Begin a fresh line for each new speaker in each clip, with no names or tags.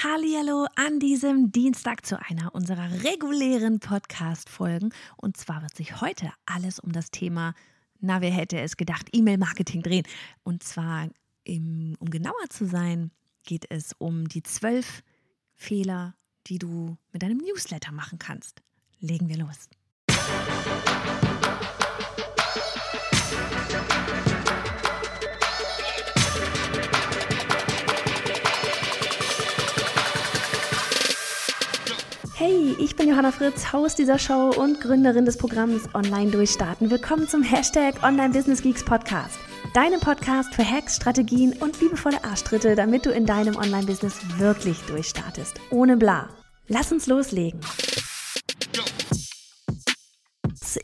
Hallihallo an diesem Dienstag zu einer unserer regulären Podcast-Folgen. Und zwar wird sich heute alles um das Thema, na, wer hätte es gedacht, E-Mail-Marketing drehen. Und zwar, im, um genauer zu sein, geht es um die zwölf Fehler, die du mit deinem Newsletter machen kannst. Legen wir los. Hey, ich bin Johanna Fritz, Haus dieser Show und Gründerin des Programms Online Durchstarten. Willkommen zum Hashtag Online Business Geeks Podcast. Deinem Podcast für Hacks, Strategien und liebevolle Arschtritte, damit du in deinem Online-Business wirklich durchstartest. Ohne bla. Lass uns loslegen.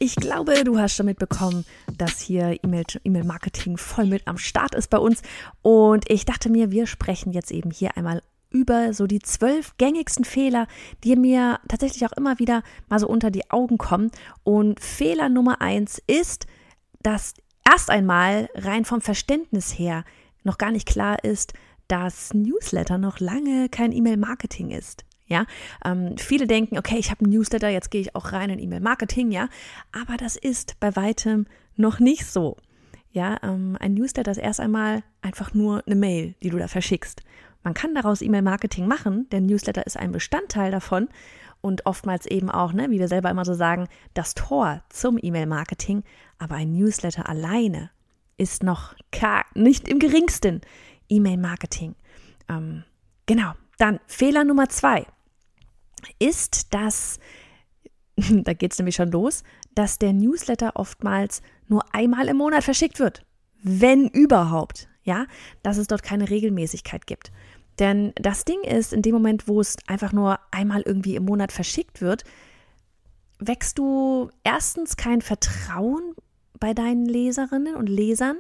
Ich glaube, du hast schon mitbekommen, dass hier E-Mail-Marketing voll mit am Start ist bei uns. Und ich dachte mir, wir sprechen jetzt eben hier einmal über so die zwölf gängigsten Fehler, die mir tatsächlich auch immer wieder mal so unter die Augen kommen. Und Fehler Nummer eins ist, dass erst einmal rein vom Verständnis her noch gar nicht klar ist, dass Newsletter noch lange kein E-Mail-Marketing ist. Ja, ähm, viele denken, okay, ich habe ein Newsletter, jetzt gehe ich auch rein in E-Mail-Marketing, ja, aber das ist bei weitem noch nicht so. Ja, ähm, ein Newsletter ist erst einmal einfach nur eine Mail, die du da verschickst. Man kann daraus E-Mail-Marketing machen, denn Newsletter ist ein Bestandteil davon und oftmals eben auch, ne, wie wir selber immer so sagen, das Tor zum E-Mail-Marketing. Aber ein Newsletter alleine ist noch nicht im geringsten E-Mail-Marketing. Ähm, genau. Dann Fehler Nummer zwei ist, dass, da geht es nämlich schon los, dass der Newsletter oftmals nur einmal im Monat verschickt wird. Wenn überhaupt. Ja, dass es dort keine Regelmäßigkeit gibt. Denn das Ding ist, in dem Moment, wo es einfach nur einmal irgendwie im Monat verschickt wird, wächst du erstens kein Vertrauen bei deinen Leserinnen und Lesern,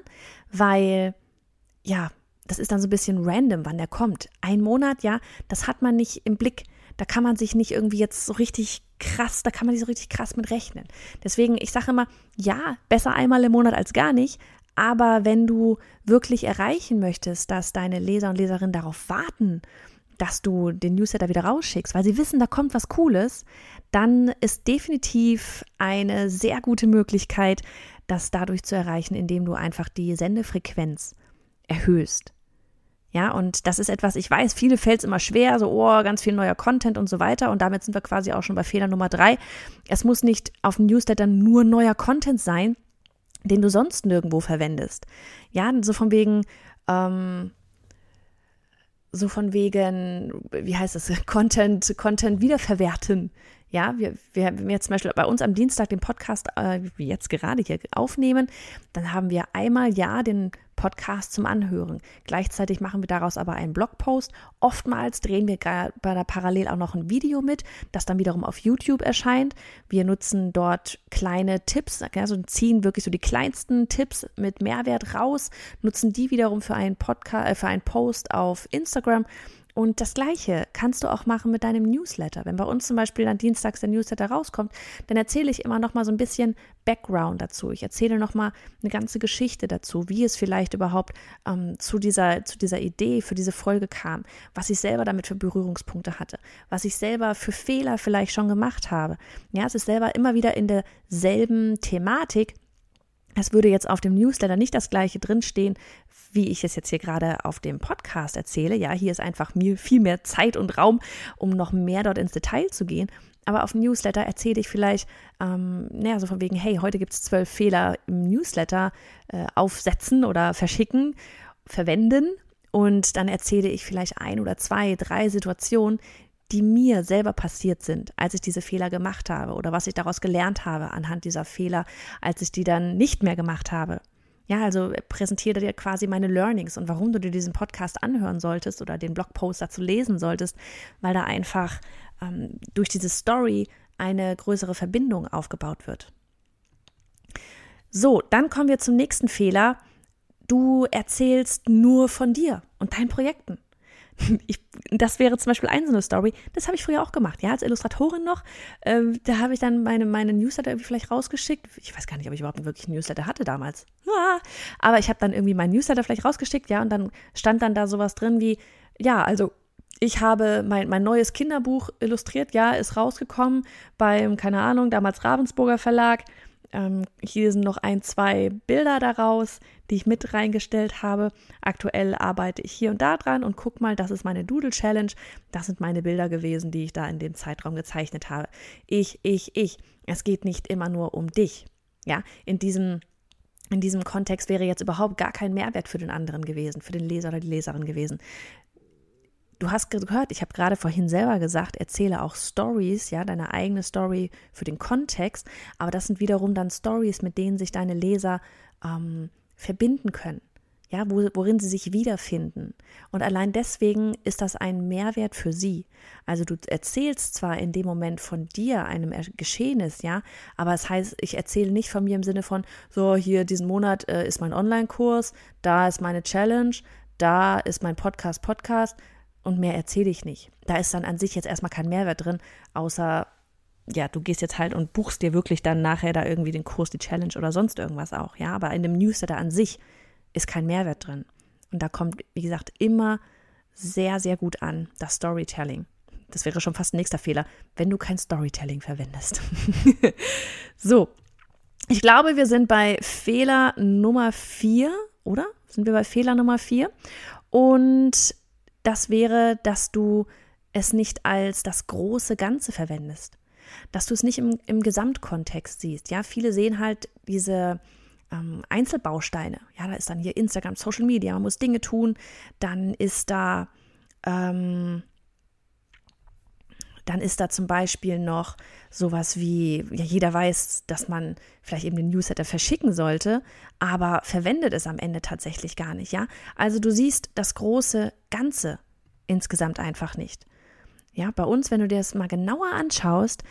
weil ja, das ist dann so ein bisschen random, wann der kommt. Ein Monat, ja, das hat man nicht im Blick. Da kann man sich nicht irgendwie jetzt so richtig krass, da kann man nicht so richtig krass mit rechnen. Deswegen, ich sage immer, ja, besser einmal im Monat als gar nicht, aber wenn du wirklich erreichen möchtest, dass deine Leser und Leserinnen darauf warten, dass du den Newsletter wieder rausschickst, weil sie wissen, da kommt was Cooles, dann ist definitiv eine sehr gute Möglichkeit, das dadurch zu erreichen, indem du einfach die Sendefrequenz erhöhst. Ja, und das ist etwas, ich weiß, viele fällt es immer schwer, so, oh, ganz viel neuer Content und so weiter. Und damit sind wir quasi auch schon bei Fehler Nummer drei. Es muss nicht auf dem Newsletter nur neuer Content sein, den du sonst nirgendwo verwendest. Ja, so von wegen, ähm, so von wegen, wie heißt das, Content, Content wiederverwerten. Ja, wir, wir, wir jetzt zum Beispiel bei uns am Dienstag den Podcast, äh, jetzt gerade hier aufnehmen, dann haben wir einmal ja den Podcast zum Anhören. Gleichzeitig machen wir daraus aber einen Blogpost. Oftmals drehen wir bei der parallel auch noch ein Video mit, das dann wiederum auf YouTube erscheint. Wir nutzen dort kleine Tipps, also ziehen wirklich so die kleinsten Tipps mit Mehrwert raus, nutzen die wiederum für einen Podcast, äh, für einen Post auf Instagram und das Gleiche kannst du auch machen mit deinem Newsletter. Wenn bei uns zum Beispiel dann dienstags der Newsletter rauskommt, dann erzähle ich immer noch mal so ein bisschen Background dazu. Ich erzähle noch mal eine ganze Geschichte dazu, wie es vielleicht überhaupt ähm, zu, dieser, zu dieser Idee für diese Folge kam, was ich selber damit für Berührungspunkte hatte, was ich selber für Fehler vielleicht schon gemacht habe. Ja, es ist selber immer wieder in derselben Thematik, es würde jetzt auf dem Newsletter nicht das gleiche drinstehen, wie ich es jetzt hier gerade auf dem Podcast erzähle. Ja, hier ist einfach viel mehr Zeit und Raum, um noch mehr dort ins Detail zu gehen. Aber auf Newsletter erzähle ich vielleicht, ähm, naja, so von wegen, hey, heute gibt es zwölf Fehler im Newsletter äh, aufsetzen oder verschicken, verwenden. Und dann erzähle ich vielleicht ein oder zwei, drei Situationen, die mir selber passiert sind, als ich diese Fehler gemacht habe oder was ich daraus gelernt habe anhand dieser Fehler, als ich die dann nicht mehr gemacht habe. Ja, also präsentiere dir quasi meine Learnings und warum du dir diesen Podcast anhören solltest oder den Blogpost dazu lesen solltest, weil da einfach ähm, durch diese Story eine größere Verbindung aufgebaut wird. So, dann kommen wir zum nächsten Fehler. Du erzählst nur von dir und deinen Projekten. Ich, das wäre zum Beispiel eine so eine Story. Das habe ich früher auch gemacht, ja, als Illustratorin noch. Ähm, da habe ich dann meine, meine Newsletter irgendwie vielleicht rausgeschickt. Ich weiß gar nicht, ob ich überhaupt wirklich einen Newsletter hatte damals. Ja, aber ich habe dann irgendwie meinen Newsletter vielleicht rausgeschickt, ja, und dann stand dann da sowas drin wie, ja, also ich habe mein, mein neues Kinderbuch illustriert, ja, ist rausgekommen beim, keine Ahnung, damals Ravensburger Verlag. Ähm, hier sind noch ein, zwei Bilder daraus, die ich mit reingestellt habe. Aktuell arbeite ich hier und da dran und guck mal, das ist meine Doodle Challenge. Das sind meine Bilder gewesen, die ich da in dem Zeitraum gezeichnet habe. Ich, ich, ich. Es geht nicht immer nur um dich. Ja, in diesem in diesem Kontext wäre jetzt überhaupt gar kein Mehrwert für den anderen gewesen, für den Leser oder die Leserin gewesen. Du hast gehört, ich habe gerade vorhin selber gesagt, erzähle auch Stories, ja, deine eigene Story für den Kontext, aber das sind wiederum dann Stories, mit denen sich deine Leser ähm, verbinden können ja, wo, worin sie sich wiederfinden. Und allein deswegen ist das ein Mehrwert für sie. Also du erzählst zwar in dem Moment von dir, einem Geschehnis, ja, aber es heißt, ich erzähle nicht von mir im Sinne von, so hier diesen Monat äh, ist mein Online-Kurs, da ist meine Challenge, da ist mein Podcast, Podcast und mehr erzähle ich nicht. Da ist dann an sich jetzt erstmal kein Mehrwert drin, außer ja, du gehst jetzt halt und buchst dir wirklich dann nachher da irgendwie den Kurs, die Challenge oder sonst irgendwas auch, ja, aber in dem Newsletter an sich ist kein Mehrwert drin. Und da kommt, wie gesagt, immer sehr, sehr gut an, das Storytelling. Das wäre schon fast ein nächster Fehler, wenn du kein Storytelling verwendest. so, ich glaube, wir sind bei Fehler Nummer vier, oder? Sind wir bei Fehler Nummer vier? Und das wäre, dass du es nicht als das große Ganze verwendest. Dass du es nicht im, im Gesamtkontext siehst. Ja, viele sehen halt diese ähm, Einzelbausteine. Ja, da ist dann hier Instagram, Social Media, man muss Dinge tun. Dann ist da, ähm, dann ist da zum Beispiel noch sowas wie, ja, jeder weiß, dass man vielleicht eben den Newsletter verschicken sollte, aber verwendet es am Ende tatsächlich gar nicht, ja. Also du siehst das große Ganze insgesamt einfach nicht. Ja, bei uns, wenn du dir das mal genauer anschaust,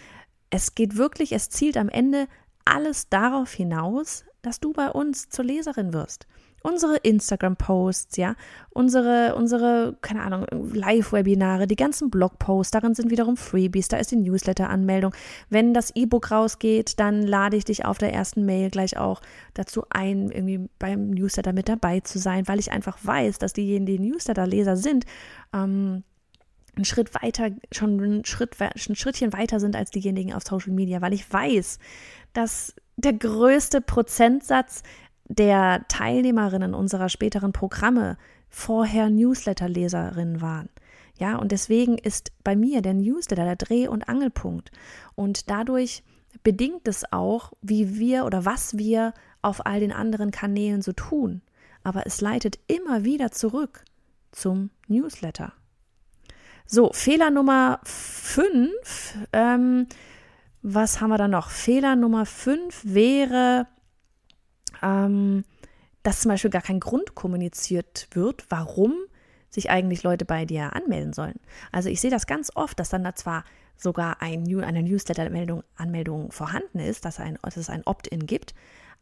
es geht wirklich, es zielt am Ende alles darauf hinaus, dass du bei uns zur Leserin wirst. Unsere Instagram-Posts, ja, unsere, unsere, keine Ahnung, Live-Webinare, die ganzen Blog-Posts, darin sind wiederum Freebies, da ist die Newsletter-Anmeldung. Wenn das E-Book rausgeht, dann lade ich dich auf der ersten Mail gleich auch dazu ein, irgendwie beim Newsletter mit dabei zu sein, weil ich einfach weiß, dass diejenigen, die Newsletter-Leser sind, ähm, einen Schritt weiter, schon einen Schritt, ein Schrittchen weiter sind als diejenigen auf Social Media, weil ich weiß, dass der größte Prozentsatz der Teilnehmerinnen unserer späteren Programme vorher Newsletter-Leserinnen waren. Ja, und deswegen ist bei mir der Newsletter der Dreh- und Angelpunkt. Und dadurch bedingt es auch, wie wir oder was wir auf all den anderen Kanälen so tun. Aber es leitet immer wieder zurück zum Newsletter. So, Fehler Nummer 5. Ähm, was haben wir da noch? Fehler Nummer 5 wäre, ähm, dass zum Beispiel gar kein Grund kommuniziert wird, warum sich eigentlich Leute bei dir anmelden sollen. Also ich sehe das ganz oft, dass dann da zwar sogar ein, eine Newsletter-Anmeldung Anmeldung vorhanden ist, dass, ein, dass es ein Opt-in gibt,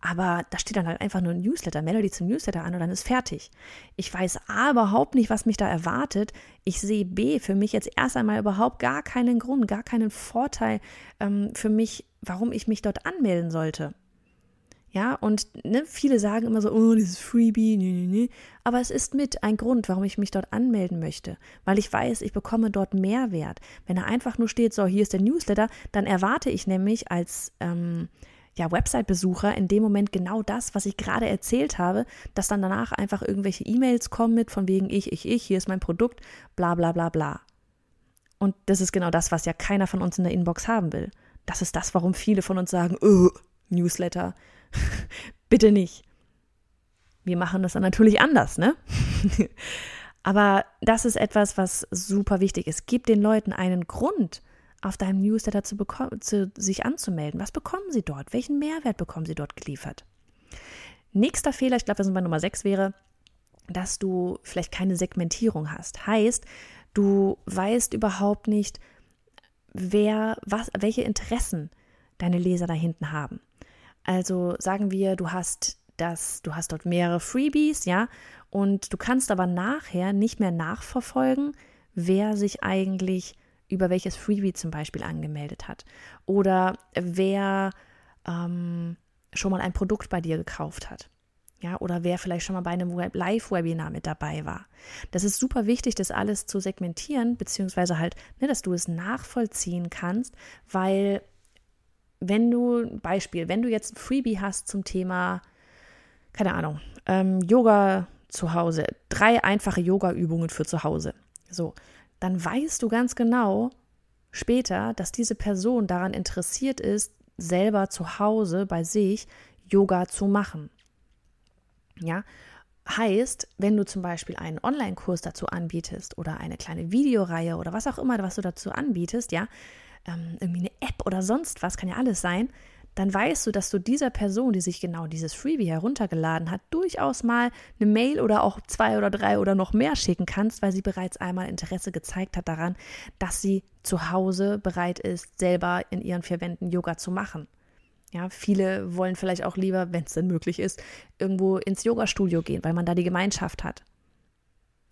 aber da steht dann halt einfach nur ein Newsletter, melde dich zum Newsletter an und dann ist fertig. Ich weiß A überhaupt nicht, was mich da erwartet. Ich sehe B für mich jetzt erst einmal überhaupt gar keinen Grund, gar keinen Vorteil ähm, für mich, warum ich mich dort anmelden sollte. Ja, und ne, viele sagen immer so, oh, dieses Freebie, nee, nee, nee. Aber es ist mit ein Grund, warum ich mich dort anmelden möchte. Weil ich weiß, ich bekomme dort Mehrwert. Wenn da einfach nur steht, so, hier ist der Newsletter, dann erwarte ich nämlich als ähm, ja, Website-Besucher in dem Moment genau das, was ich gerade erzählt habe, dass dann danach einfach irgendwelche E-Mails kommen mit von wegen ich, ich, ich, hier ist mein Produkt, bla bla bla bla. Und das ist genau das, was ja keiner von uns in der Inbox haben will. Das ist das, warum viele von uns sagen, oh, Newsletter, bitte nicht. Wir machen das dann natürlich anders, ne? Aber das ist etwas, was super wichtig ist. Gib den Leuten einen Grund, auf deinem Newsletter zu, zu sich anzumelden. Was bekommen sie dort? Welchen Mehrwert bekommen sie dort geliefert? Nächster Fehler, ich glaube, wir sind bei Nummer 6, wäre, dass du vielleicht keine Segmentierung hast. Heißt, du weißt überhaupt nicht, wer, was, welche Interessen deine Leser da hinten haben. Also sagen wir, du hast das, du hast dort mehrere Freebies, ja, und du kannst aber nachher nicht mehr nachverfolgen, wer sich eigentlich über welches Freebie zum Beispiel angemeldet hat oder wer ähm, schon mal ein Produkt bei dir gekauft hat. Ja, oder wer vielleicht schon mal bei einem Live-Webinar mit dabei war. Das ist super wichtig, das alles zu segmentieren, beziehungsweise halt, ne, dass du es nachvollziehen kannst, weil wenn du, Beispiel, wenn du jetzt ein Freebie hast zum Thema, keine Ahnung, ähm, Yoga zu Hause, drei einfache Yoga-Übungen für zu Hause, so, dann weißt du ganz genau später, dass diese Person daran interessiert ist, selber zu Hause bei sich Yoga zu machen. Ja, heißt, wenn du zum Beispiel einen Online-Kurs dazu anbietest oder eine kleine Videoreihe oder was auch immer, was du dazu anbietest, ja, ähm, irgendwie eine App oder sonst was, kann ja alles sein, dann weißt du, dass du dieser Person, die sich genau dieses Freebie heruntergeladen hat, durchaus mal eine Mail oder auch zwei oder drei oder noch mehr schicken kannst, weil sie bereits einmal Interesse gezeigt hat daran, dass sie zu Hause bereit ist, selber in ihren vier Wänden Yoga zu machen. Ja, viele wollen vielleicht auch lieber, wenn es denn möglich ist, irgendwo ins Yoga-Studio gehen, weil man da die Gemeinschaft hat.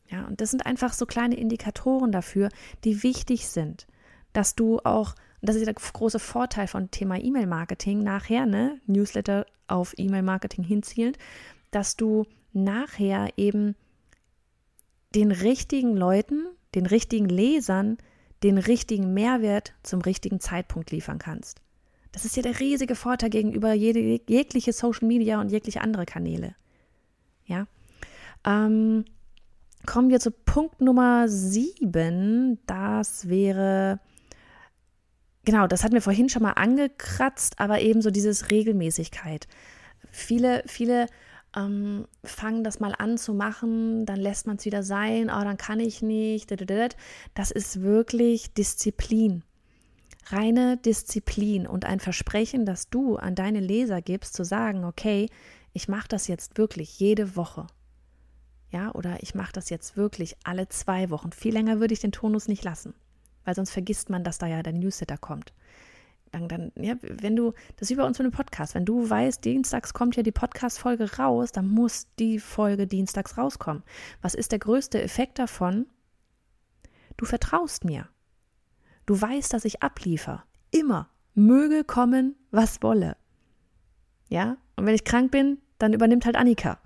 Ja, und das sind einfach so kleine Indikatoren dafür, die wichtig sind, dass du auch, das ist der große Vorteil von Thema E-Mail-Marketing nachher, ne, Newsletter auf E-Mail-Marketing hinzielend, dass du nachher eben den richtigen Leuten, den richtigen Lesern, den richtigen Mehrwert zum richtigen Zeitpunkt liefern kannst. Das ist ja der riesige Vorteil gegenüber jede, jegliche Social Media und jegliche andere Kanäle. Ja. Ähm, kommen wir zu Punkt Nummer sieben. Das wäre, genau, das hatten wir vorhin schon mal angekratzt, aber eben so dieses Regelmäßigkeit. Viele, viele ähm, fangen das mal an zu machen, dann lässt man es wieder sein, oh, dann kann ich nicht. Das ist wirklich Disziplin reine Disziplin und ein Versprechen, das du an deine Leser gibst, zu sagen, okay, ich mache das jetzt wirklich jede Woche. Ja, oder ich mache das jetzt wirklich alle zwei Wochen. Viel länger würde ich den Tonus nicht lassen, weil sonst vergisst man, dass da ja der Newsletter kommt. Dann, dann, ja, wenn du, das ist wie bei uns mit dem Podcast, wenn du weißt, dienstags kommt ja die Podcast-Folge raus, dann muss die Folge dienstags rauskommen. Was ist der größte Effekt davon? Du vertraust mir. Du weißt, dass ich abliefer. Immer. Möge kommen, was wolle. Ja? Und wenn ich krank bin, dann übernimmt halt Annika.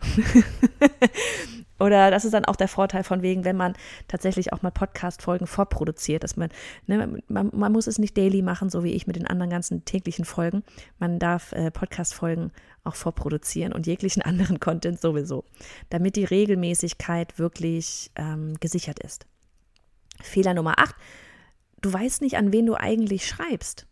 Oder das ist dann auch der Vorteil von wegen, wenn man tatsächlich auch mal Podcast-Folgen vorproduziert, dass man, ne, man, man, muss es nicht daily machen, so wie ich mit den anderen ganzen täglichen Folgen. Man darf äh, Podcast-Folgen auch vorproduzieren und jeglichen anderen Content sowieso, damit die Regelmäßigkeit wirklich ähm, gesichert ist. Fehler Nummer 8, Du weißt nicht, an wen du eigentlich schreibst.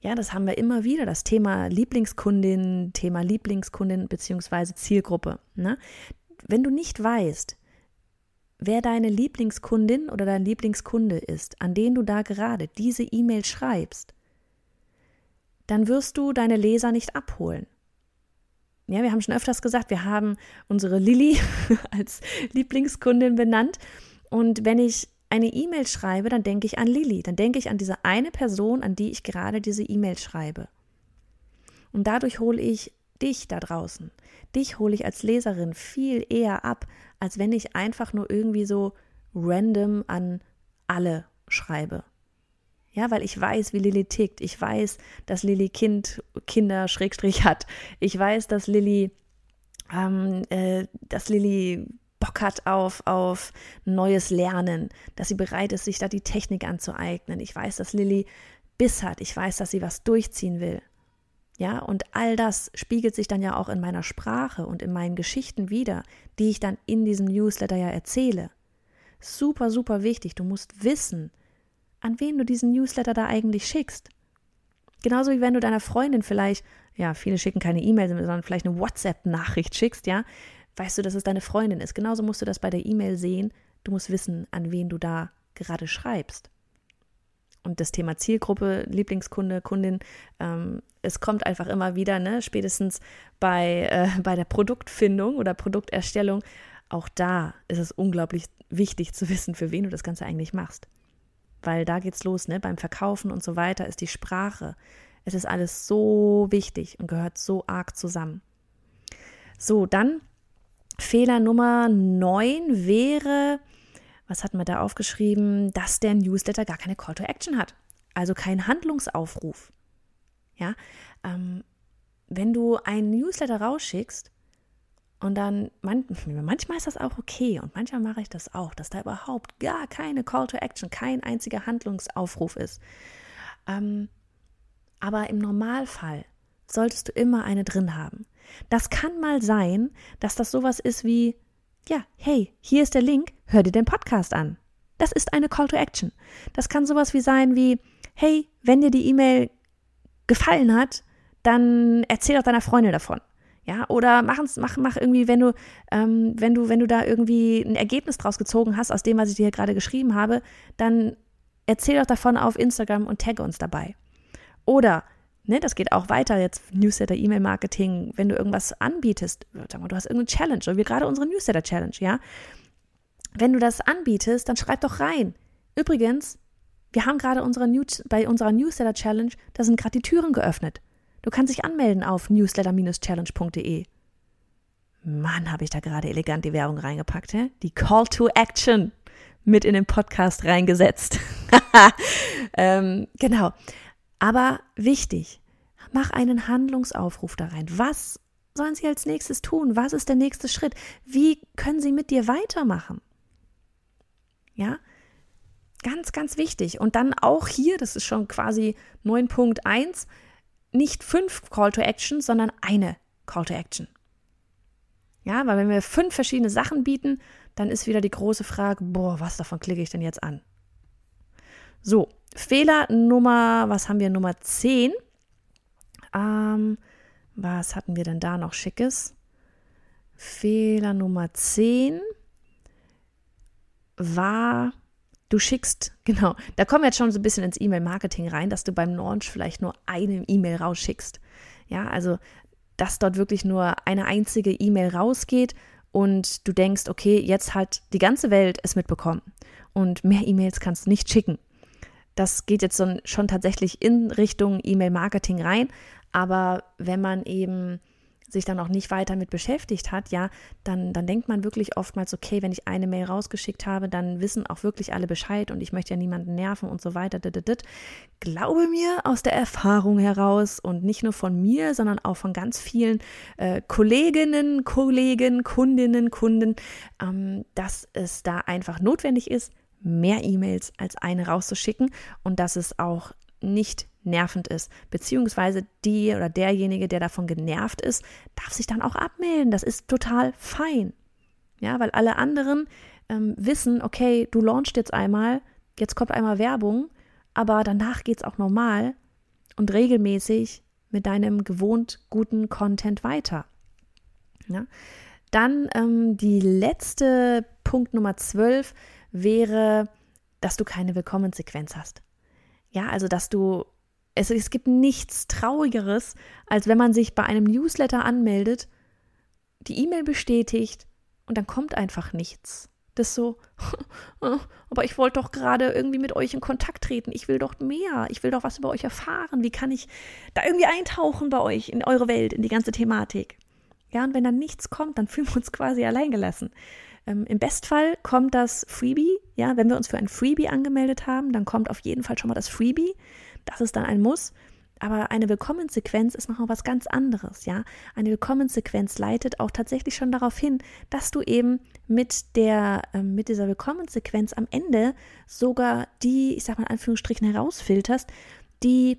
Ja, das haben wir immer wieder, das Thema Lieblingskundin, Thema Lieblingskundin bzw. Zielgruppe. Ne? Wenn du nicht weißt, wer deine Lieblingskundin oder dein Lieblingskunde ist, an den du da gerade diese E-Mail schreibst, dann wirst du deine Leser nicht abholen. Ja, wir haben schon öfters gesagt, wir haben unsere Lilly als Lieblingskundin benannt. Und wenn ich eine E-Mail schreibe, dann denke ich an Lilly, dann denke ich an diese eine Person, an die ich gerade diese E-Mail schreibe. Und dadurch hole ich dich da draußen, dich hole ich als Leserin viel eher ab, als wenn ich einfach nur irgendwie so random an alle schreibe. Ja, weil ich weiß, wie Lilly tickt. Ich weiß, dass Lilly Kind, Kinder Schrägstrich hat. Ich weiß, dass Lilly, ähm, äh, dass Lilly Bock hat auf, auf neues Lernen, dass sie bereit ist, sich da die Technik anzueignen. Ich weiß, dass Lilly Biss hat. Ich weiß, dass sie was durchziehen will. Ja, und all das spiegelt sich dann ja auch in meiner Sprache und in meinen Geschichten wieder, die ich dann in diesem Newsletter ja erzähle. Super, super wichtig. Du musst wissen, an wen du diesen Newsletter da eigentlich schickst. Genauso wie wenn du deiner Freundin vielleicht, ja, viele schicken keine E-Mail, sondern vielleicht eine WhatsApp-Nachricht schickst, ja, weißt du, dass es deine Freundin ist. Genauso musst du das bei der E-Mail sehen. Du musst wissen, an wen du da gerade schreibst. Und das Thema Zielgruppe, Lieblingskunde, Kundin, ähm, es kommt einfach immer wieder, ne? spätestens bei, äh, bei der Produktfindung oder Produkterstellung. Auch da ist es unglaublich wichtig zu wissen, für wen du das Ganze eigentlich machst. Weil da geht's los, ne? Beim Verkaufen und so weiter ist die Sprache. Es ist alles so wichtig und gehört so arg zusammen. So, dann Fehler Nummer 9 wäre, was hat man da aufgeschrieben, dass der Newsletter gar keine Call to Action hat. Also kein Handlungsaufruf. Ja, ähm, wenn du einen Newsletter rausschickst, Und dann, man, manchmal ist das auch okay und manchmal mache ich das auch, dass da überhaupt gar keine Call to Action, kein einziger Handlungsaufruf ist. Ähm, aber im Normalfall solltest du immer eine drin haben. Das kann mal sein, dass das sowas ist wie, ja, hey, hier ist der Link, hör dir den Podcast an. Das ist eine Call to Action. Das kann sowas wie sein wie, hey, wenn dir die E-Mail gefallen hat, dann erzähl doch deiner Freundin davon. Ja, oder machen's, mach, mach irgendwie, wenn du, ähm, wenn du, wenn du da irgendwie ein Ergebnis draus gezogen hast, aus dem, was ich dir gerade geschrieben habe, dann erzähl doch davon auf Instagram und tagge uns dabei. Oder, ne, das geht auch weiter, jetzt Newsletter, E-Mail-Marketing, wenn du irgendwas anbietest, sag mal, du hast irgendeine Challenge, oder wie gerade unsere Newsletter-Challenge, ja. Wenn du das anbietest, dann schreib doch rein. Übrigens, wir haben gerade unsere News, bei unserer Newsletter-Challenge, da sind gerade die Türen geöffnet. Du kannst dich anmelden auf newsletter-challenge.de. Mann, habe ich da gerade elegant die Werbung reingepackt, hä? Die Call to Action mit in den Podcast reingesetzt. ähm, genau. Aber wichtig, mach einen Handlungsaufruf da rein. Was sollen sie als nächstes tun? Was ist der nächste Schritt? Wie können sie mit dir weitermachen? Ja, ganz, ganz wichtig. Und dann auch hier, das ist schon quasi 9.1, nicht fünf Call to Action, sondern eine Call to Action. Ja, weil wenn wir fünf verschiedene Sachen bieten, dann ist wieder die große Frage, boah, was davon klicke ich denn jetzt an? So, Fehler Nummer, was haben wir, Nummer 10. Ähm, was hatten wir denn da noch Schickes? Fehler Nummer 10 war Du schickst, genau, da kommen wir jetzt schon so ein bisschen ins E-Mail-Marketing rein, dass du beim Launch vielleicht nur eine E-Mail rausschickst. Ja, also, dass dort wirklich nur eine einzige E-Mail rausgeht und du denkst, okay, jetzt hat die ganze Welt es mitbekommen und mehr E-Mails kannst du nicht schicken. Das geht jetzt schon tatsächlich in Richtung E-Mail-Marketing rein, aber wenn man eben sich dann auch nicht weiter mit beschäftigt hat, ja, dann, dann denkt man wirklich oftmals, okay, wenn ich eine Mail rausgeschickt habe, dann wissen auch wirklich alle Bescheid und ich möchte ja niemanden nerven und so weiter. Glaube mir aus der Erfahrung heraus und nicht nur von mir, sondern auch von ganz vielen äh, Kolleginnen, Kollegen, Kundinnen, Kunden, ähm, dass es da einfach notwendig ist, mehr E-Mails als eine rauszuschicken und dass es auch nicht nervend ist. Beziehungsweise die oder derjenige, der davon genervt ist, darf sich dann auch abmelden. Das ist total fein. Ja, weil alle anderen ähm, wissen, okay, du launchst jetzt einmal, jetzt kommt einmal Werbung, aber danach geht es auch normal und regelmäßig mit deinem gewohnt guten Content weiter. Ja? Dann ähm, die letzte Punkt Nummer 12 wäre, dass du keine Willkommenssequenz hast. Ja, also dass du es, es gibt nichts Traurigeres, als wenn man sich bei einem Newsletter anmeldet, die E-Mail bestätigt und dann kommt einfach nichts. Das so, aber ich wollte doch gerade irgendwie mit euch in Kontakt treten. Ich will doch mehr. Ich will doch was über euch erfahren. Wie kann ich da irgendwie eintauchen bei euch in eure Welt, in die ganze Thematik? Ja, und wenn dann nichts kommt, dann fühlen wir uns quasi alleingelassen. Ähm, Im Bestfall kommt das Freebie. Ja, wenn wir uns für ein Freebie angemeldet haben, dann kommt auf jeden Fall schon mal das Freebie. Das ist dann ein Muss. Aber eine Willkommenssequenz ist noch was ganz anderes, ja. Eine Willkommenssequenz leitet auch tatsächlich schon darauf hin, dass du eben mit der, äh, mit dieser Willkommenssequenz am Ende sogar die, ich sag mal in Anführungsstrichen, herausfilterst, die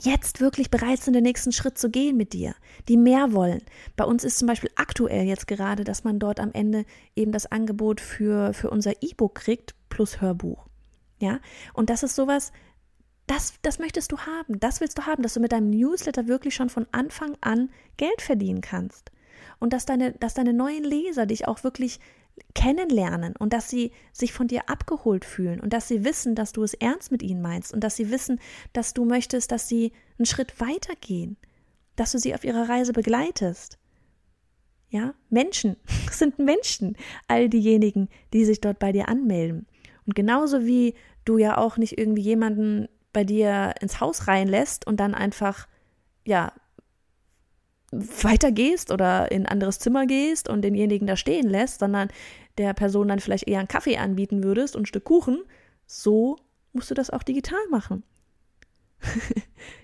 jetzt wirklich bereit sind, den nächsten Schritt zu gehen mit dir, die mehr wollen. Bei uns ist zum Beispiel aktuell jetzt gerade, dass man dort am Ende eben das Angebot für, für unser E-Book kriegt plus Hörbuch. Ja, und das ist sowas, das, das möchtest du haben, das willst du haben, dass du mit deinem Newsletter wirklich schon von Anfang an Geld verdienen kannst. Und dass deine, dass deine neuen Leser dich auch wirklich kennenlernen und dass sie sich von dir abgeholt fühlen und dass sie wissen, dass du es ernst mit ihnen meinst und dass sie wissen, dass du möchtest, dass sie einen Schritt weiter gehen, dass du sie auf ihrer Reise begleitest. Ja, Menschen sind Menschen, all diejenigen, die sich dort bei dir anmelden. Und genauso wie du ja auch nicht irgendwie jemanden bei dir ins Haus reinlässt und dann einfach, ja, weitergehst oder in ein anderes Zimmer gehst und denjenigen da stehen lässt, sondern der Person dann vielleicht eher einen Kaffee anbieten würdest und ein Stück Kuchen, so musst du das auch digital machen.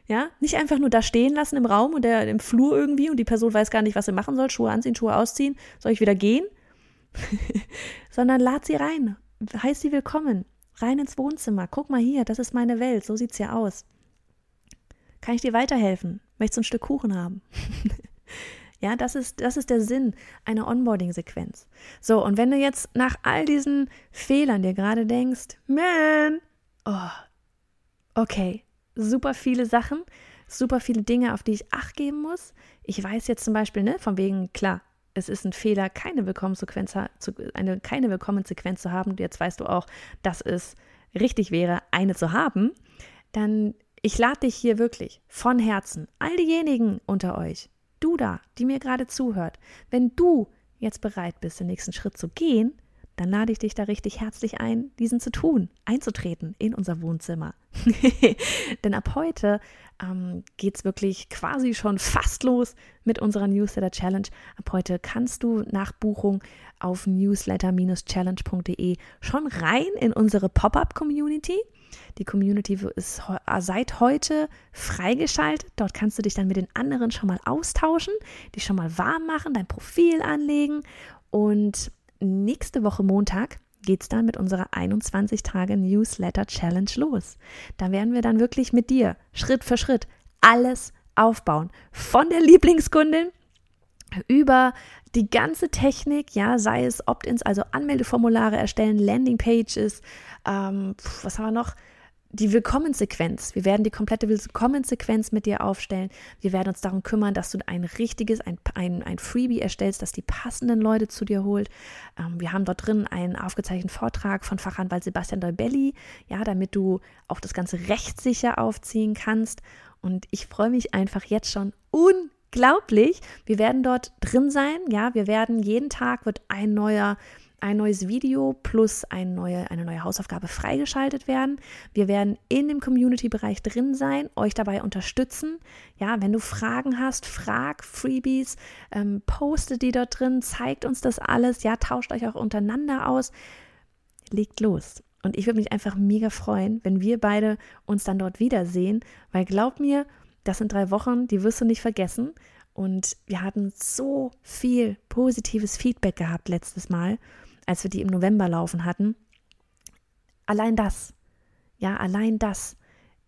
ja, nicht einfach nur da stehen lassen im Raum und der im Flur irgendwie und die Person weiß gar nicht, was sie machen soll, Schuhe anziehen, Schuhe ausziehen, soll ich wieder gehen? Sondern lad sie rein, heiß sie willkommen, rein ins Wohnzimmer. Guck mal hier, das ist meine Welt, so sieht's ja aus. Kann ich dir weiterhelfen? Möchtest du ein Stück Kuchen haben? Ja, das ist, das ist der Sinn einer Onboarding-Sequenz. So, und wenn du jetzt nach all diesen Fehlern dir gerade denkst, man, oh, okay, super viele Sachen, super viele Dinge, auf die ich Acht geben muss. Ich weiß jetzt zum Beispiel, ne, von wegen, klar, es ist ein Fehler, keine Willkommenssequenz, eine, keine Willkommenssequenz zu haben. Jetzt weißt du auch, dass es richtig wäre, eine zu haben. Dann, ich lade dich hier wirklich von Herzen, all diejenigen unter euch, du da, die mir gerade zuhört, wenn du jetzt bereit bist, den nächsten Schritt zu gehen, dann lade ich dich da richtig herzlich ein, diesen zu tun, einzutreten in unser Wohnzimmer. Denn ab heute ähm, geht es wirklich quasi schon fast los mit unserer Newsletter Challenge. Ab heute kannst du nach Buchung auf newsletter-challenge.de schon rein in unsere Pop-up-Community. Die Community ist äh, seit heute freigeschaltet. Dort kannst du dich dann mit den anderen schon mal austauschen, dich schon mal warm machen, dein Profil anlegen. Und nächste Woche Montag geht es dann mit unserer 21 Tage Newsletter Challenge los. Da werden wir dann wirklich mit dir Schritt für Schritt alles aufbauen. Von der Lieblingskundin über die ganze Technik, ja, sei es Opt-ins, also Anmeldeformulare erstellen, Landingpages, ähm, was haben wir noch? Die Willkommenssequenz. Wir werden die komplette Willkommenssequenz mit dir aufstellen. Wir werden uns darum kümmern, dass du ein richtiges, ein, ein, ein Freebie erstellst, das die passenden Leute zu dir holt. Ähm, wir haben dort drin einen aufgezeichneten Vortrag von Fachanwalt Sebastian Dolbelli, ja, damit du auch das Ganze rechtssicher aufziehen kannst. Und ich freue mich einfach jetzt schon unglaublich. Wir werden dort drin sein, ja, wir werden jeden Tag wird ein neuer ein neues Video plus ein neue, eine neue Hausaufgabe freigeschaltet werden. Wir werden in dem Community-Bereich drin sein, euch dabei unterstützen. Ja, wenn du Fragen hast, frag Freebies, ähm, poste die dort drin, zeigt uns das alles. Ja, tauscht euch auch untereinander aus. Legt los. Und ich würde mich einfach mega freuen, wenn wir beide uns dann dort wiedersehen, weil glaub mir, das sind drei Wochen, die wirst du nicht vergessen. Und wir hatten so viel positives Feedback gehabt letztes Mal als wir die im November laufen hatten. Allein das, ja, allein das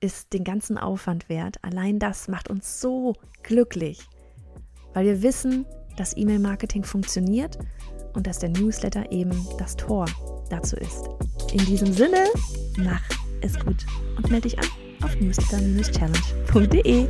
ist den ganzen Aufwand wert. Allein das macht uns so glücklich, weil wir wissen, dass E-Mail-Marketing funktioniert und dass der Newsletter eben das Tor dazu ist. In diesem Sinne, mach es gut und melde dich an auf newsletter-challenge.de.